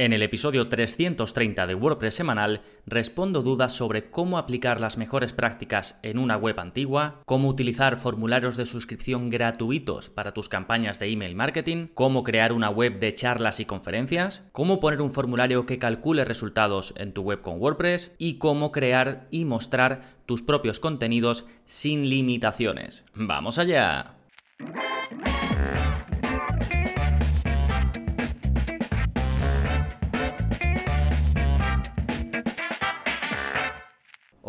En el episodio 330 de WordPress semanal respondo dudas sobre cómo aplicar las mejores prácticas en una web antigua, cómo utilizar formularios de suscripción gratuitos para tus campañas de email marketing, cómo crear una web de charlas y conferencias, cómo poner un formulario que calcule resultados en tu web con WordPress y cómo crear y mostrar tus propios contenidos sin limitaciones. ¡Vamos allá!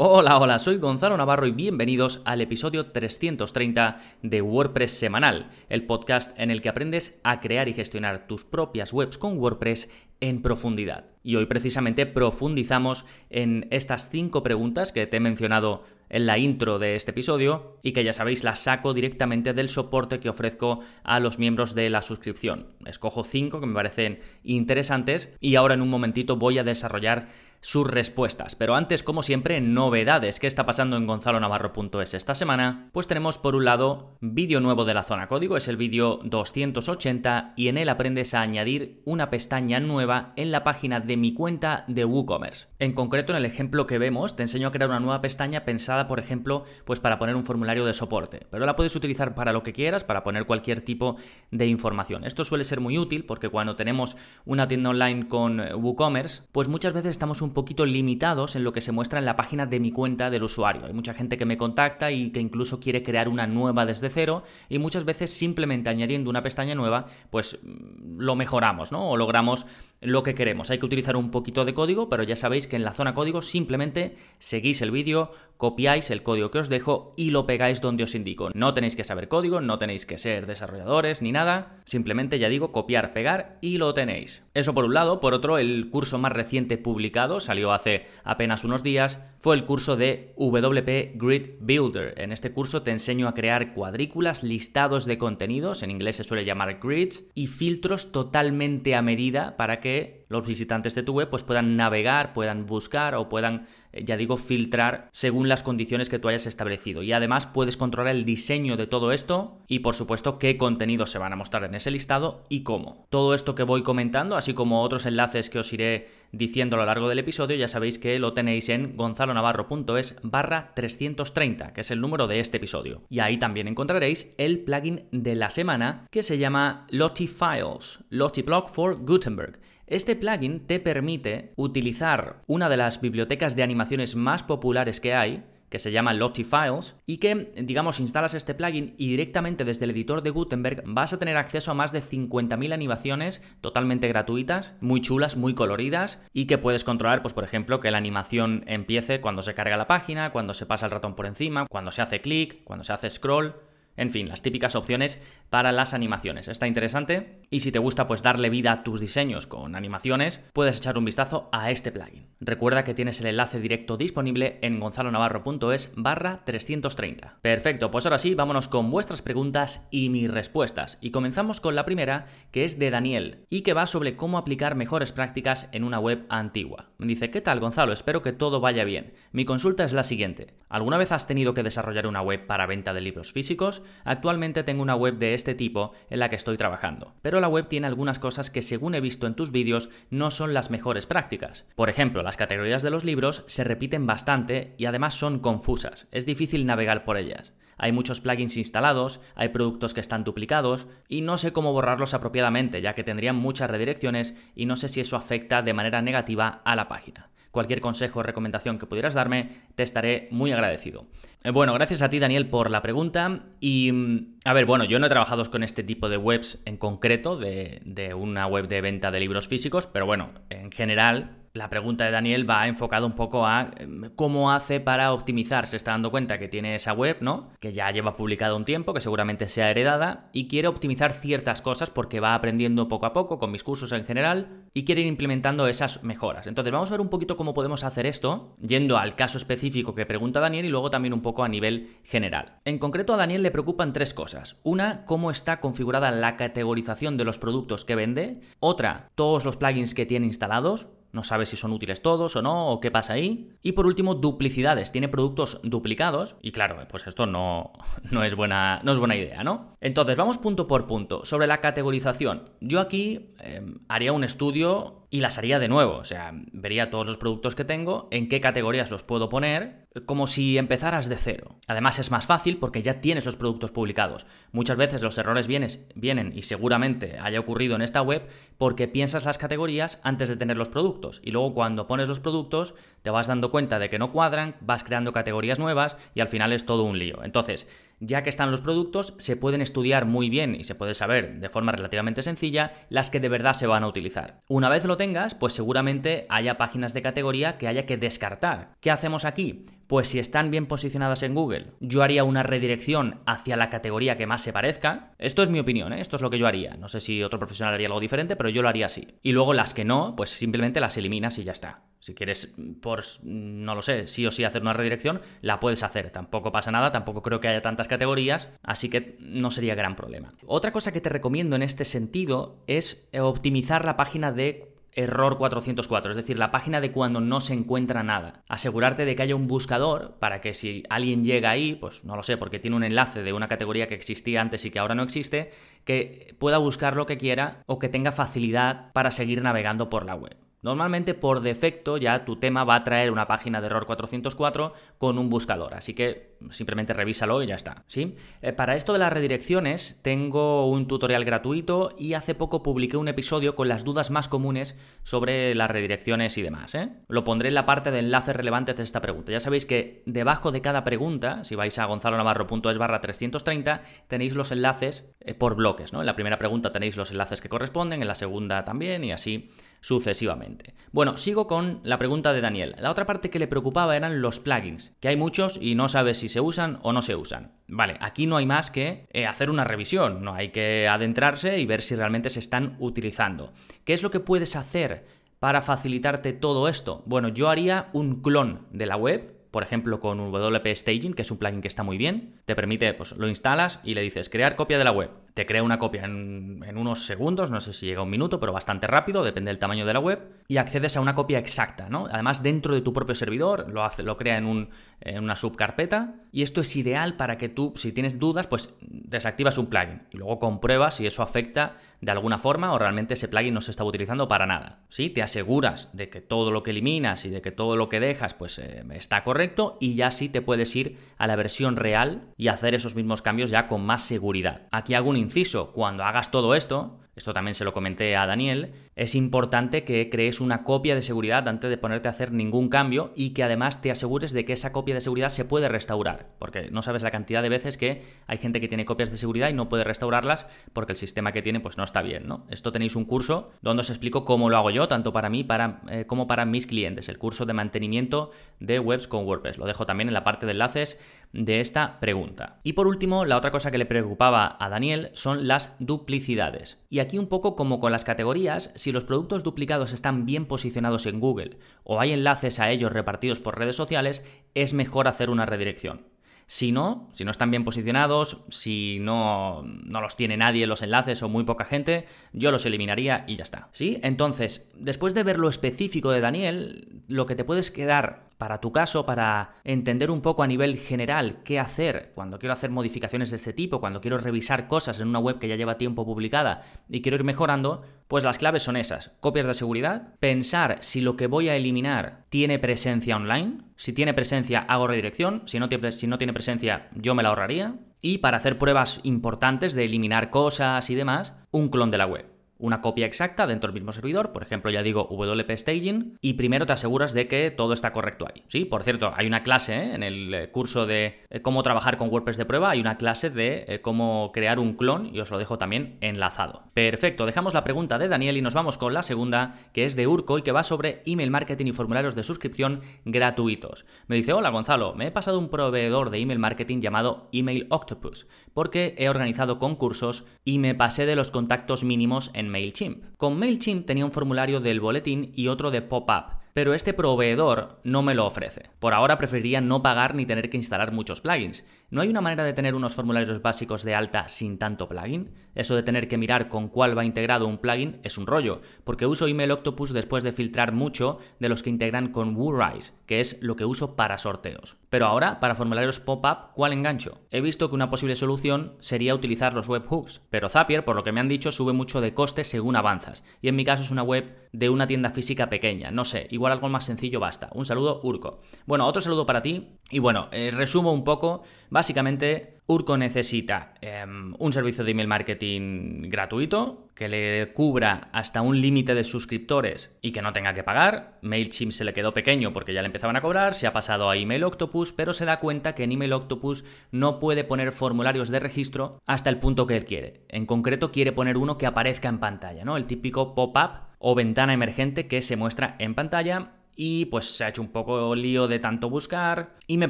Hola, hola, soy Gonzalo Navarro y bienvenidos al episodio 330 de WordPress Semanal, el podcast en el que aprendes a crear y gestionar tus propias webs con WordPress en profundidad. Y hoy precisamente profundizamos en estas cinco preguntas que te he mencionado en la intro de este episodio y que ya sabéis las saco directamente del soporte que ofrezco a los miembros de la suscripción. Escojo cinco que me parecen interesantes y ahora en un momentito voy a desarrollar sus respuestas. Pero antes, como siempre, novedades. ¿Qué está pasando en gonzalonavarro.es esta semana? Pues tenemos por un lado vídeo nuevo de la zona código, es el vídeo 280 y en él aprendes a añadir una pestaña nueva en la página de mi cuenta de WooCommerce. En concreto, en el ejemplo que vemos, te enseño a crear una nueva pestaña pensada, por ejemplo, pues para poner un formulario de soporte. Pero la puedes utilizar para lo que quieras, para poner cualquier tipo de información. Esto suele ser muy útil porque cuando tenemos una tienda online con WooCommerce, pues muchas veces estamos un un poquito limitados en lo que se muestra en la página de mi cuenta del usuario. Hay mucha gente que me contacta y que incluso quiere crear una nueva desde cero y muchas veces simplemente añadiendo una pestaña nueva, pues mm, lo mejoramos, ¿no? O logramos lo que queremos. Hay que utilizar un poquito de código, pero ya sabéis que en la zona código simplemente seguís el vídeo, copiáis el código que os dejo y lo pegáis donde os indico. No tenéis que saber código, no tenéis que ser desarrolladores ni nada, simplemente ya digo copiar, pegar y lo tenéis. Eso por un lado, por otro, el curso más reciente publicado, salió hace apenas unos días, fue el curso de WP Grid Builder. En este curso te enseño a crear cuadrículas, listados de contenidos, en inglés se suele llamar grids, y filtros totalmente a medida para que los visitantes de tu web pues, puedan navegar, puedan buscar o puedan eh, ya digo, filtrar según las condiciones que tú hayas establecido. Y además puedes controlar el diseño de todo esto y por supuesto qué contenidos se van a mostrar en ese listado y cómo. Todo esto que voy comentando, así como otros enlaces que os iré diciendo a lo largo del episodio, ya sabéis que lo tenéis en gonzalonavarro.es barra 330, que es el número de este episodio. Y ahí también encontraréis el plugin de la semana que se llama Lottie Files, Lottie Block for Gutenberg. Este plugin te permite utilizar una de las bibliotecas de animaciones más populares que hay, que se llama Lottie Files, y que, digamos, instalas este plugin y directamente desde el editor de Gutenberg vas a tener acceso a más de 50.000 animaciones totalmente gratuitas, muy chulas, muy coloridas, y que puedes controlar, pues por ejemplo, que la animación empiece cuando se carga la página, cuando se pasa el ratón por encima, cuando se hace clic, cuando se hace scroll, en fin, las típicas opciones para las animaciones. Está interesante y si te gusta pues darle vida a tus diseños con animaciones, puedes echar un vistazo a este plugin. Recuerda que tienes el enlace directo disponible en gonzalonavarro.es barra 330. Perfecto, pues ahora sí, vámonos con vuestras preguntas y mis respuestas. Y comenzamos con la primera, que es de Daniel, y que va sobre cómo aplicar mejores prácticas en una web antigua. Me dice, ¿qué tal Gonzalo? Espero que todo vaya bien. Mi consulta es la siguiente. ¿Alguna vez has tenido que desarrollar una web para venta de libros físicos? Actualmente tengo una web de este tipo en la que estoy trabajando, pero la web tiene algunas cosas que según he visto en tus vídeos no son las mejores prácticas. Por ejemplo, las categorías de los libros se repiten bastante y además son confusas, es difícil navegar por ellas. Hay muchos plugins instalados, hay productos que están duplicados y no sé cómo borrarlos apropiadamente, ya que tendrían muchas redirecciones y no sé si eso afecta de manera negativa a la página cualquier consejo o recomendación que pudieras darme, te estaré muy agradecido. Eh, bueno, gracias a ti Daniel por la pregunta y mm, a ver, bueno, yo no he trabajado con este tipo de webs en concreto, de, de una web de venta de libros físicos, pero bueno, en general la pregunta de Daniel va enfocada un poco a em, cómo hace para optimizar. Se está dando cuenta que tiene esa web, ¿no? Que ya lleva publicado un tiempo, que seguramente sea heredada, y quiere optimizar ciertas cosas porque va aprendiendo poco a poco con mis cursos en general y quiere ir implementando esas mejoras. Entonces vamos a ver un poquito cómo podemos hacer esto, yendo al caso específico que pregunta Daniel y luego también un poco a nivel general. En concreto a Daniel le preocupan tres cosas. Una, cómo está configurada la categorización de los productos que vende. Otra, todos los plugins que tiene instalados no sabe si son útiles todos o no, o qué pasa ahí. Y por último, duplicidades. Tiene productos duplicados. Y claro, pues esto no, no, es, buena, no es buena idea, ¿no? Entonces, vamos punto por punto. Sobre la categorización. Yo aquí em, haría un estudio y las haría de nuevo. O sea, vería todos los productos que tengo, en qué categorías los puedo poner, como si empezaras de cero. Además es más fácil porque ya tienes los productos publicados. Muchas veces los errores vienen y seguramente haya ocurrido en esta web porque piensas las categorías antes de tener los productos. Y luego cuando pones los productos te vas dando cuenta de que no cuadran, vas creando categorías nuevas y al final es todo un lío. Entonces, ya que están los productos, se pueden estudiar muy bien y se puede saber de forma relativamente sencilla las que de verdad se van a utilizar. Una vez lo tengas, pues seguramente haya páginas de categoría que haya que descartar. ¿Qué hacemos aquí? Pues si están bien posicionadas en Google, yo haría una redirección hacia la categoría que más se parezca. Esto es mi opinión, ¿eh? esto es lo que yo haría. No sé si otro profesional haría algo diferente, pero yo lo haría así. Y luego las que no, pues simplemente las eliminas y ya está. Si quieres, por, no lo sé, sí o sí hacer una redirección, la puedes hacer. Tampoco pasa nada, tampoco creo que haya tantas categorías, así que no sería gran problema. Otra cosa que te recomiendo en este sentido es optimizar la página de error 404, es decir, la página de cuando no se encuentra nada. Asegurarte de que haya un buscador para que si alguien llega ahí, pues no lo sé, porque tiene un enlace de una categoría que existía antes y que ahora no existe, que pueda buscar lo que quiera o que tenga facilidad para seguir navegando por la web. Normalmente por defecto ya tu tema va a traer una página de error 404 con un buscador, así que simplemente revísalo y ya está. ¿sí? Eh, para esto de las redirecciones tengo un tutorial gratuito y hace poco publiqué un episodio con las dudas más comunes sobre las redirecciones y demás. ¿eh? Lo pondré en la parte de enlaces relevantes de esta pregunta. Ya sabéis que debajo de cada pregunta, si vais a gonzalonavarro.es barra 330, tenéis los enlaces eh, por bloques. ¿no? En la primera pregunta tenéis los enlaces que corresponden, en la segunda también y así sucesivamente. Bueno, sigo con la pregunta de Daniel. La otra parte que le preocupaba eran los plugins, que hay muchos y no sabes si se usan o no se usan. Vale, aquí no hay más que eh, hacer una revisión, no hay que adentrarse y ver si realmente se están utilizando. ¿Qué es lo que puedes hacer para facilitarte todo esto? Bueno, yo haría un clon de la web, por ejemplo, con WP Staging, que es un plugin que está muy bien. Te permite, pues lo instalas y le dices crear copia de la web te crea una copia en, unos segundos, no sé si llega a un minuto, pero bastante rápido, depende del tamaño de la web, y accedes a una copia exacta, ¿no? Además, dentro de tu propio servidor, lo, hace, lo crea en, un, en una subcarpeta, y esto es ideal para que tú, si tienes dudas, pues desactivas un plugin y luego compruebas si eso afecta de alguna forma o realmente ese plugin no se está utilizando para nada. ¿Sí? Te aseguras de que todo lo que eliminas y de que todo lo que dejas pues eh, está correcto y ya sí te puedes ir a la versión real y hacer esos mismos cambios ya con más seguridad. Aquí hago un inciso, cuando hagas todo esto, esto también se lo comenté a Daniel, es importante que crees una copia de seguridad antes de ponerte a hacer ningún cambio y que además te asegures de que esa copia de seguridad se puede restaurar, porque no sabes la cantidad de veces que hay gente que tiene copias de seguridad y no puede restaurarlas porque el sistema que tiene pues no está bien, ¿no? Esto tenéis un curso donde os explico cómo lo hago yo, tanto para mí para, eh, como para mis clientes, el curso de mantenimiento de webs con WordPress. Lo dejo también en la parte de enlaces de esta pregunta. Y por último, la otra cosa que le preocupaba a Daniel son las duplicidades. Y aquí un poco como con las categorías, si los productos duplicados están bien posicionados en Google o hay enlaces a ellos repartidos por redes sociales, es mejor hacer una redirección. Si no, si no están bien posicionados, si no, no los tiene nadie los enlaces o muy poca gente, yo los eliminaría y ya está. ¿Sí? Entonces, después de ver lo específico de Daniel, lo que te puedes quedar para tu caso, para entender un poco a nivel general qué hacer cuando quiero hacer modificaciones de este tipo, cuando quiero revisar cosas en una web que ya lleva tiempo publicada y quiero ir mejorando, pues las claves son esas. Copias de seguridad, pensar si lo que voy a eliminar tiene presencia online, si tiene presencia hago redirección, si no tiene, presencia yo me la ahorraría, y para hacer pruebas importantes de eliminar cosas y demás, un clon de la web una copia exacta dentro del mismo servidor, por ejemplo ya digo WP Staging, y primero te aseguras de que todo está correcto ahí. Sí, por cierto, hay una clase ¿eh? en el eh, curso de eh, cómo trabajar con WordPress de prueba, hay una clase de cómo crear un clon y os lo dejo también enlazado. Perfecto, dejamos la pregunta de Daniel y nos vamos con la segunda, que es de Urco y que va sobre email marketing y formularios de suscripción gratuitos. Me dice, hola Gonzalo, me he pasado un proveedor de email marketing llamado Email Octopus, porque he organizado concursos y me pasé de los contactos mínimos en MailChimp. Con MailChimp tenía un formulario del boletín y otro de pop-up, pero este proveedor no me lo ofrece. Por ahora preferiría no pagar ni tener que instalar muchos plugins. ¿No hay una manera de tener unos formularios básicos de alta sin tanto plugin? Eso de tener que mirar con cuál va integrado un plugin es un rollo, porque uso Email Octopus después de filtrar mucho de los que integran con WooRise, que es lo que uso para sorteos. Pero ahora, para formularios pop-up, ¿cuál engancho? He visto que una posible solución sería utilizar los webhooks, pero Zapier, por lo que me han dicho, sube mucho de coste según avanzas, y en mi caso es una web de una tienda física pequeña, no sé, igual algo más sencillo basta. Un saludo, Urco. Bueno, otro saludo para ti, y bueno, eh, resumo un poco, básicamente Urco necesita em, un servicio de email marketing gratuito que le cubra hasta un límite de suscriptores y que no tenga que pagar. MailChimp se le quedó pequeño porque ya le empezaban a cobrar, se ha pasado a Email Octopus, pero se da cuenta que en Email Octopus no puede poner formularios de registro hasta el punto que él quiere. En concreto quiere poner uno que aparezca en pantalla, ¿no? El típico pop-up o ventana emergente que se muestra en pantalla y pues se ha hecho un poco lío de tanto buscar y me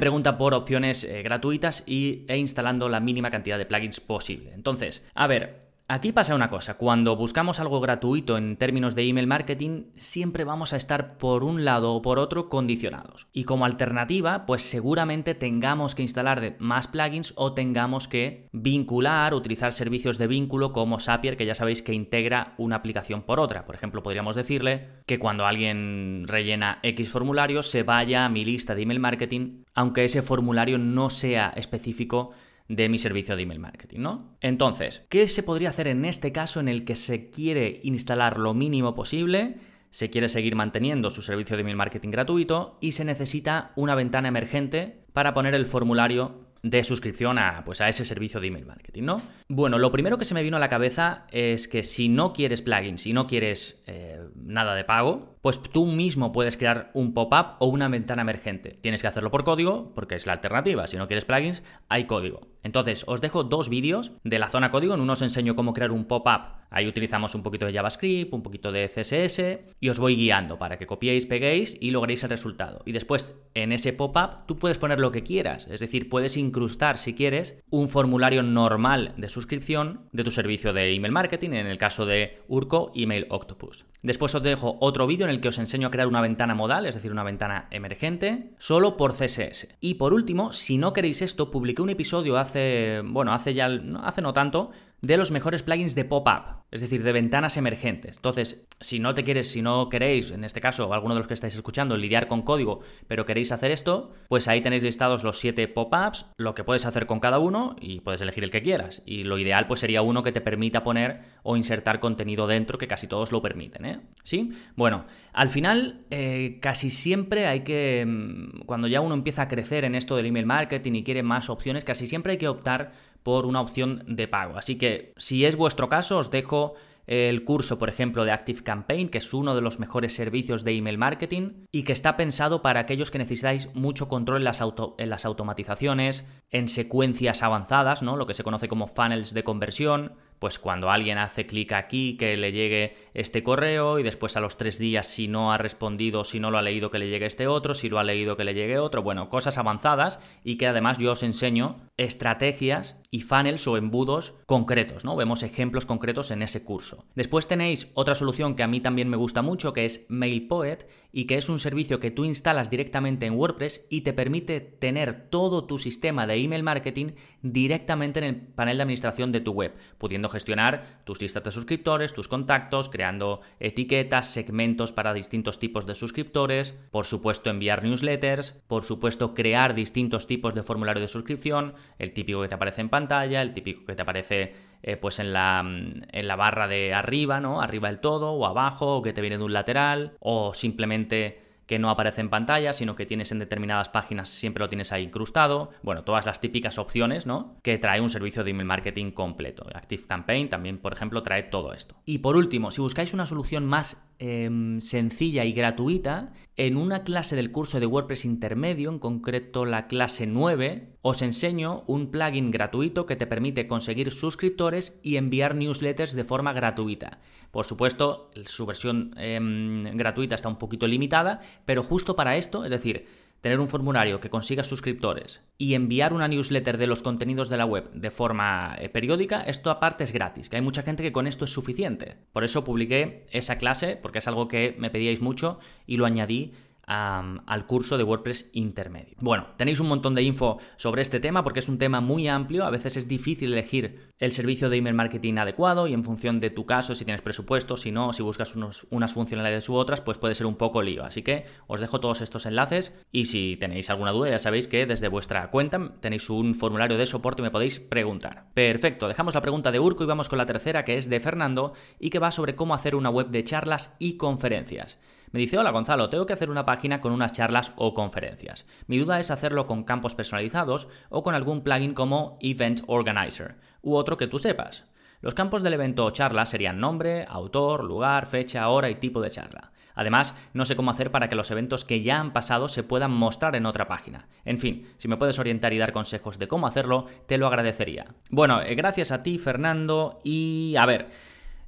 pregunta por opciones eh, gratuitas y, e instalando la mínima cantidad de plugins posible. Entonces, a ver, Aquí pasa una cosa, cuando buscamos algo gratuito en términos de email marketing, siempre vamos a estar por un lado o por otro condicionados. Y como alternativa, pues seguramente tengamos que instalar más plugins o tengamos que vincular, utilizar servicios de vínculo como Zapier, que ya sabéis que integra una aplicación por otra. Por ejemplo, podríamos decirle que cuando alguien rellena X formulario se vaya a mi lista de email marketing, aunque ese formulario no sea específico de mi servicio de email marketing, ¿no? Entonces, ¿qué se podría hacer en este caso en el que se quiere instalar lo mínimo posible? Se quiere seguir manteniendo su servicio de email marketing gratuito y se necesita una ventana emergente para poner el formulario de suscripción a, pues a ese servicio de email marketing, ¿no? Bueno, lo primero que se me vino a la cabeza es que si no quieres plugins, si no quieres eh, nada de pago, pues tú mismo puedes crear un pop-up o una ventana emergente. Tienes que hacerlo por código, porque es la alternativa. Si no quieres plugins, hay código. Entonces, os dejo dos vídeos de la zona código. En uno os enseño cómo crear un pop-up. Ahí utilizamos un poquito de JavaScript, un poquito de CSS y os voy guiando para que copiéis, peguéis y logréis el resultado. Y después, en ese pop-up, tú puedes poner lo que quieras. Es decir, puedes incrustar, si quieres, un formulario normal de suscripción de tu servicio de email marketing, en el caso de Urco, Email Octopus. Después os dejo otro vídeo en el que os enseño a crear una ventana modal, es decir, una ventana emergente, solo por CSS. Y por último, si no queréis esto, publiqué un episodio hace, bueno, hace ya, hace no tanto, de los mejores plugins de pop-up, es decir, de ventanas emergentes. Entonces, si no te quieres, si no queréis, en este caso, alguno de los que estáis escuchando, lidiar con código, pero queréis hacer esto, pues ahí tenéis listados los 7 pop-ups, lo que puedes hacer con cada uno y puedes elegir el que quieras. Y lo ideal pues sería uno que te permita poner o insertar contenido dentro, que casi todos lo permiten, ¿eh? ¿Sí? Bueno, al final, eh, casi siempre hay que, mm, cuando ya uno empieza a crecer en esto del email marketing y quiere más opciones, casi siempre hay que optar por una opción de pago. Así que si es vuestro caso, os dejo el curso, por ejemplo, de Active Campaign, que es uno de los mejores servicios de email marketing y que está pensado para aquellos que necesitáis mucho control en las, en las automatizaciones, en secuencias avanzadas, ¿no? Lo que se conoce como funnels de conversión, pues cuando alguien hace clic aquí, que le llegue este correo y después a los tres días si no ha respondido, si no lo ha leído, que le llegue este otro, si lo ha leído, que le llegue otro, bueno, cosas avanzadas y que además yo os enseño estrategias y funnels o embudos concretos, ¿no? Vemos ejemplos concretos en ese curso. Después tenéis otra solución que a mí también me gusta mucho, que es MailPoet y que es un servicio que tú instalas directamente en WordPress y te permite tener todo tu sistema de email marketing directamente en el panel de administración de tu web, pudiendo gestionar tus listas de suscriptores, tus contactos, creando etiquetas, segmentos para distintos tipos de suscriptores, por supuesto enviar newsletters, por supuesto crear distintos tipos de formulario de suscripción, el típico que te aparece en pantalla, el típico que te aparece eh, pues en la, en la barra de arriba, ¿no? Arriba del todo, o abajo, o que te viene de un lateral, o simplemente que no aparece en pantalla, sino que tienes en determinadas páginas, siempre lo tienes ahí incrustado. Bueno, todas las típicas opciones, ¿no? Que trae un servicio de email marketing completo. Active Campaign también, por ejemplo, trae todo esto. Y por último, si buscáis una solución más Em, sencilla y gratuita en una clase del curso de WordPress intermedio, en concreto la clase 9, os enseño un plugin gratuito que te permite conseguir suscriptores y enviar newsletters de forma gratuita. Por supuesto, su versión em, gratuita está un poquito limitada, pero justo para esto, es decir, tener un formulario que consiga suscriptores y enviar una newsletter de los contenidos de la web de forma eh, periódica, esto aparte es gratis, que hay mucha gente que con esto es suficiente. Por eso publiqué esa clase, porque es algo que me pedíais mucho y lo añadí al curso de WordPress intermedio. Bueno, tenéis un montón de info sobre este tema porque es un tema muy amplio, a veces es difícil elegir el servicio de email marketing adecuado y en función de tu caso, si tienes presupuesto, si no, si buscas unas funcionalidades u otras, pues puede ser un poco lío. Así que os dejo todos estos enlaces y si tenéis alguna duda ya sabéis que desde vuestra cuenta tenéis un formulario de soporte y me podéis preguntar. Perfecto, dejamos la pregunta de Urco y vamos con la tercera que es de Fernando y que va sobre cómo hacer una web de charlas y conferencias. Me dice, hola Gonzalo, tengo que hacer una página con unas charlas o conferencias. Mi duda es hacerlo con campos personalizados o con algún plugin como Event Organizer u otro que tú sepas. Los campos del evento o charla serían nombre, autor, lugar, fecha, hora y tipo de charla. Además, no sé cómo hacer para que los eventos que ya han pasado se puedan mostrar en otra página. En fin, si me puedes orientar y dar consejos de cómo hacerlo, te lo agradecería. Bueno, eh, gracias a ti, Fernando, y a ver,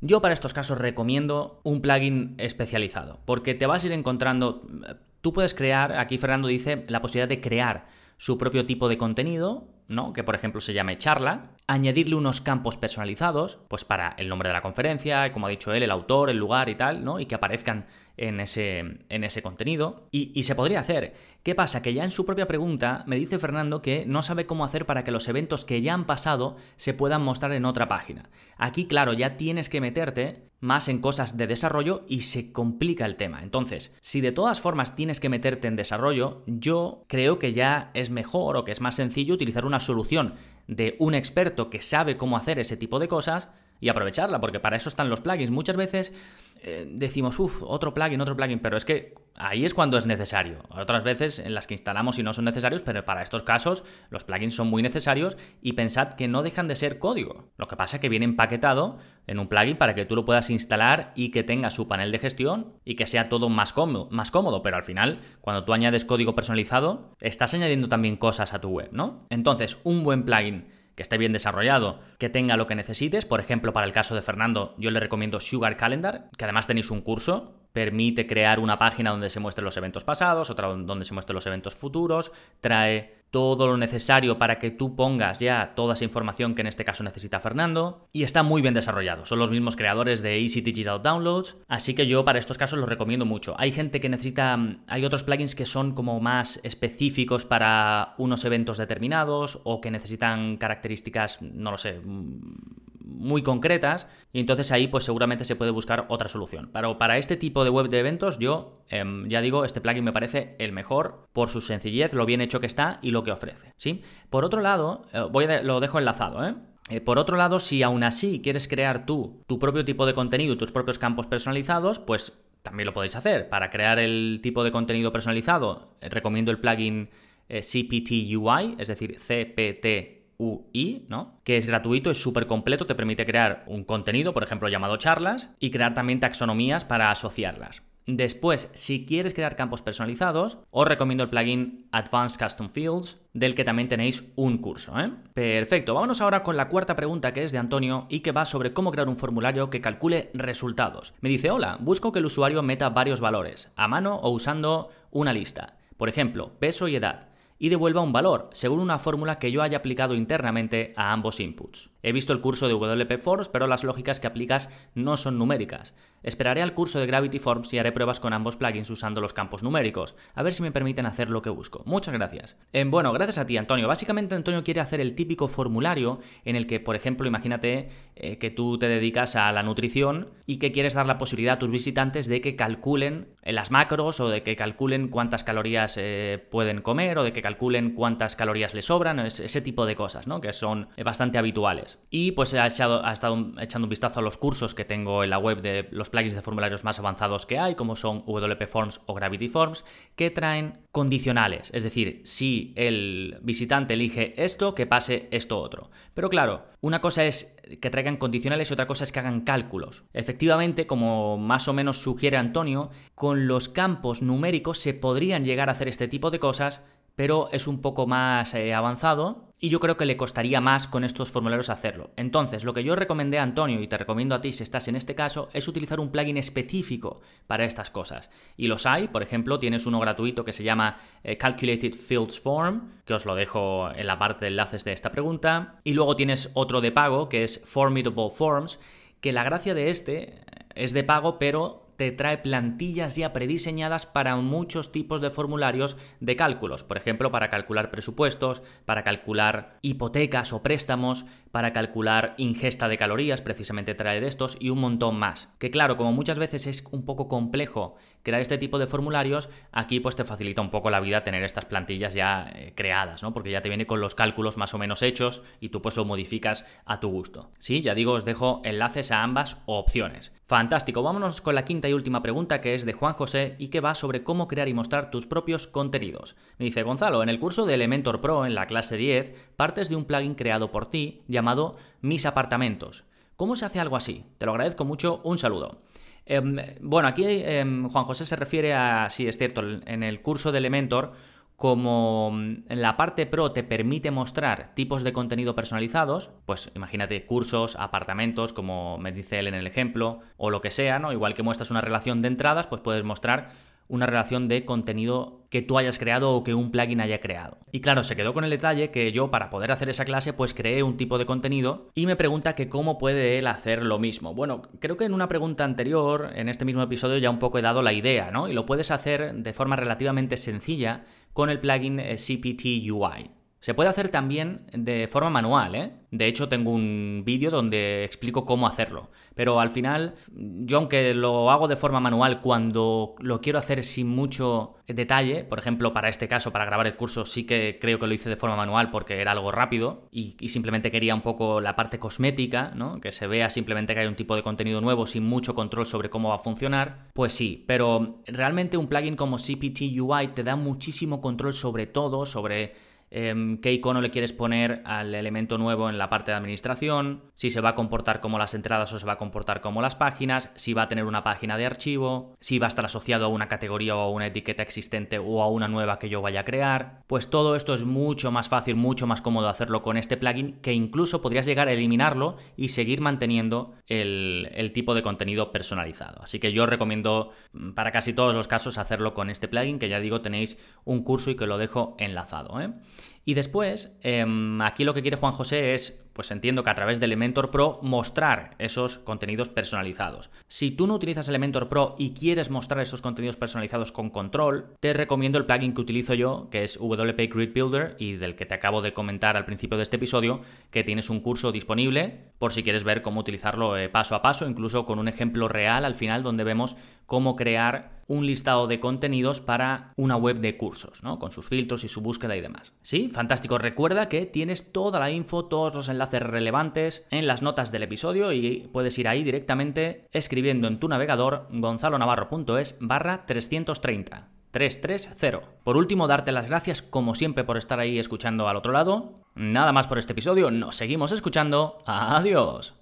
yo para estos casos recomiendo un plugin especializado, porque te vas a ir encontrando, tú puedes crear, aquí Fernando dice, la posibilidad de crear su propio tipo de contenido, ¿no? Que por ejemplo se llame charla, añadirle unos campos personalizados, pues para el nombre de la conferencia, como ha dicho él, el autor, el lugar y tal, ¿no? Y que aparezcan en ese, en ese contenido. Y, y, se podría hacer. ¿Qué pasa? Que ya en su propia pregunta me dice Fernando que no sabe cómo hacer para que los eventos que ya han pasado se puedan mostrar en otra página. Aquí, claro, ya tienes que meterte más en cosas de desarrollo y se complica el tema. Entonces, si de todas formas tienes que meterte en desarrollo, yo creo que ya es mejor o que es más sencillo utilizar una solución de un experto que sabe cómo hacer ese tipo de cosas y aprovecharla, porque para eso están los plugins. Muchas veces eh, decimos, uff, otro plugin, otro plugin, pero es que ahí es cuando es necesario. Otras veces en las que instalamos y no son necesarios, pero para estos casos los plugins son muy necesarios y pensad que no dejan de ser código. Lo que pasa es que viene empaquetado en un plugin para que tú lo puedas instalar y que tenga su panel de gestión y que sea todo más cómodo, más cómodo, pero al final, cuando tú añades código personalizado, estás añadiendo también cosas a tu web, ¿no? Entonces, un buen plugin que esté bien desarrollado, que tenga lo que necesites. Por ejemplo, para el caso de Fernando, yo le recomiendo Sugar Calendar, que además tenéis un curso, permite crear una página donde se muestren los eventos pasados, otra donde se muestren los eventos futuros, trae todo lo necesario para que tú pongas ya toda esa información que en este caso necesita Fernando y está muy bien desarrollado. Son los mismos creadores de Easy Digital Downloads, así que yo para estos casos los recomiendo mucho. Hay gente que necesita, hay otros plugins que son como más específicos para unos eventos determinados o que necesitan características, no lo sé, muy concretas y entonces ahí pues seguramente se puede buscar otra solución. Pero para este tipo de web de eventos yo em, ya digo, este plugin me parece el mejor por su sencillez, lo bien hecho que está y lo que ofrece. ¿sí? Por otro lado, eh, voy lo dejo enlazado, ¿eh? ¿eh? por otro lado, si aún así quieres crear tú tu propio tipo de contenido y tus propios campos personalizados, pues también lo podéis hacer. Para crear el tipo de contenido personalizado, eh, recomiendo el plugin CPT UI, es decir, CPT UI, ¿no? Que es gratuito, es súper completo, te permite crear un contenido, por ejemplo, llamado charlas, y crear también taxonomías para asociarlas. Después, si quieres crear campos personalizados, os recomiendo el plugin Advanced Custom Fields, del que también tenéis un curso. ¿eh? Perfecto, vámonos ahora con la cuarta pregunta que es de Antonio y que va sobre cómo crear un formulario que calcule resultados. Me dice, hola, busco que el usuario meta varios valores, a mano o usando una lista. Por ejemplo, peso y edad y devuelva un valor, según una fórmula que yo haya aplicado internamente a ambos inputs. He visto el curso de WP Forms, pero las lógicas que aplicas no son numéricas. Esperaré al curso de Gravity Forms y haré pruebas con ambos plugins usando los campos numéricos, a ver si me permiten hacer lo que busco. Muchas gracias. Eh, bueno, gracias a ti, Antonio. Básicamente, Antonio quiere hacer el típico formulario en el que, por ejemplo, imagínate eh, que tú te dedicas a la nutrición y que quieres dar la posibilidad a tus visitantes de que calculen las macros o de que calculen cuántas calorías eh, pueden comer o de que calculen cuántas calorías les sobran, ese tipo de cosas, ¿no? Que son bastante habituales. Y pues he, estado echando un vistazo a los cursos que tengo en la web de los plugins de formularios más avanzados que hay, como son WP Forms o Gravity Forms, que traen condicionales. Es decir, si el visitante elige esto, que pase esto otro. Pero claro, una cosa es que traigan condicionales y otra cosa es que hagan cálculos. Efectivamente, como más o menos sugiere Antonio, con los campos numéricos se podrían llegar a hacer este tipo de cosas pero es un poco más eh, avanzado y yo creo que le costaría más con estos formularios hacerlo. Entonces, lo que yo recomendé a Antonio y te recomiendo a ti si estás en este caso es utilizar un plugin específico para estas cosas. Y los hay, por ejemplo, tienes uno gratuito que se llama eh, Calculated Fields Form, que os lo dejo en la parte de enlaces de esta pregunta. Y luego tienes otro de pago que es Formidable Forms, que la gracia de este es de pago, pero te trae plantillas ya prediseñadas para muchos tipos de formularios de cálculos. Por ejemplo, para calcular presupuestos, para calcular hipotecas o préstamos, para calcular ingesta de calorías, precisamente trae de estos, y un montón más. Que claro, como muchas veces es un poco complejo crear este tipo de formularios, aquí pues te facilita un poco la vida tener estas plantillas ya eh, creadas, ¿no? Porque ya te viene con los cálculos más o menos hechos y tú pues lo modificas a tu gusto. Sí, ya digo, os dejo enlaces a ambas opciones. Fantástico, vámonos con la quinta y última pregunta que es de Juan José y que va sobre cómo crear y mostrar tus propios contenidos. Me dice Gonzalo, en el curso de Elementor Pro en la clase 10 partes de un plugin creado por ti llamado Mis apartamentos. ¿Cómo se hace algo así? Te lo agradezco mucho, un saludo. Em, bueno, aquí em, Juan José se refiere a, sí, es cierto, en el curso de Elementor, como mm, la parte pro te permite mostrar tipos de contenido personalizados, pues imagínate cursos, apartamentos, como me dice él en el ejemplo, o lo que sea, ¿no? Igual que muestras una relación de entradas, pues puedes mostrar una relación de contenido que tú hayas creado o que un plugin haya creado. Y claro, se quedó con el detalle que yo para poder hacer esa clase pues creé un tipo de contenido y me pregunta que cómo puede él hacer lo mismo. Bueno, creo que en una pregunta anterior, en este mismo episodio ya un poco he dado la idea, ¿no? Y lo puedes hacer de forma relativamente sencilla con el plugin eh, CPT UI. Se puede hacer también de forma manual, ¿eh? De hecho, tengo un vídeo donde explico cómo hacerlo. Pero al final, yo aunque lo hago de forma manual cuando lo quiero hacer sin mucho detalle, por ejemplo, para este caso, para grabar el curso, sí que creo que lo hice de forma manual porque era algo rápido y, simplemente quería un poco la parte cosmética, ¿no? Que se vea simplemente que hay un tipo de contenido nuevo sin mucho control sobre cómo va a funcionar. Pues sí, pero realmente un plugin como CPT UI te da muchísimo control sobre todo, sobre Em, qué icono le quieres poner al elemento nuevo en la parte de administración, si se va a comportar como las entradas o se va a comportar como las páginas, si va a tener una página de archivo, si va a estar asociado a una categoría o a una etiqueta existente o a una nueva que yo vaya a crear. Pues todo esto es mucho más fácil, mucho más cómodo hacerlo con este plugin que incluso podrías llegar a eliminarlo y seguir manteniendo el, tipo de contenido personalizado. Así que yo recomiendo mm, para casi todos los casos hacerlo con este plugin que ya digo tenéis un curso y que lo dejo enlazado. ¿eh? Y después, em, aquí lo que quiere Juan José es pues entiendo que a través de Elementor Pro mostrar esos contenidos personalizados. Si tú no utilizas Elementor Pro y quieres mostrar esos contenidos personalizados con control, te recomiendo el plugin que utilizo yo, que es WP Grid Builder y del que te acabo de comentar al principio de este episodio, que tienes un curso disponible por si quieres ver cómo utilizarlo eh, paso a paso, incluso con un ejemplo real al final donde vemos cómo crear un listado de contenidos para una web de cursos, ¿no? Con sus filtros y su búsqueda y demás. Sí, fantástico. Recuerda que tienes toda la info, todos los enlaces enlaces relevantes en las notas del episodio y puedes ir ahí directamente escribiendo en tu navegador gonzalonavarro.es barra 330. 330. Por último, darte las gracias como siempre por estar ahí escuchando al otro lado. Nada más por este episodio, nos seguimos escuchando. Adiós.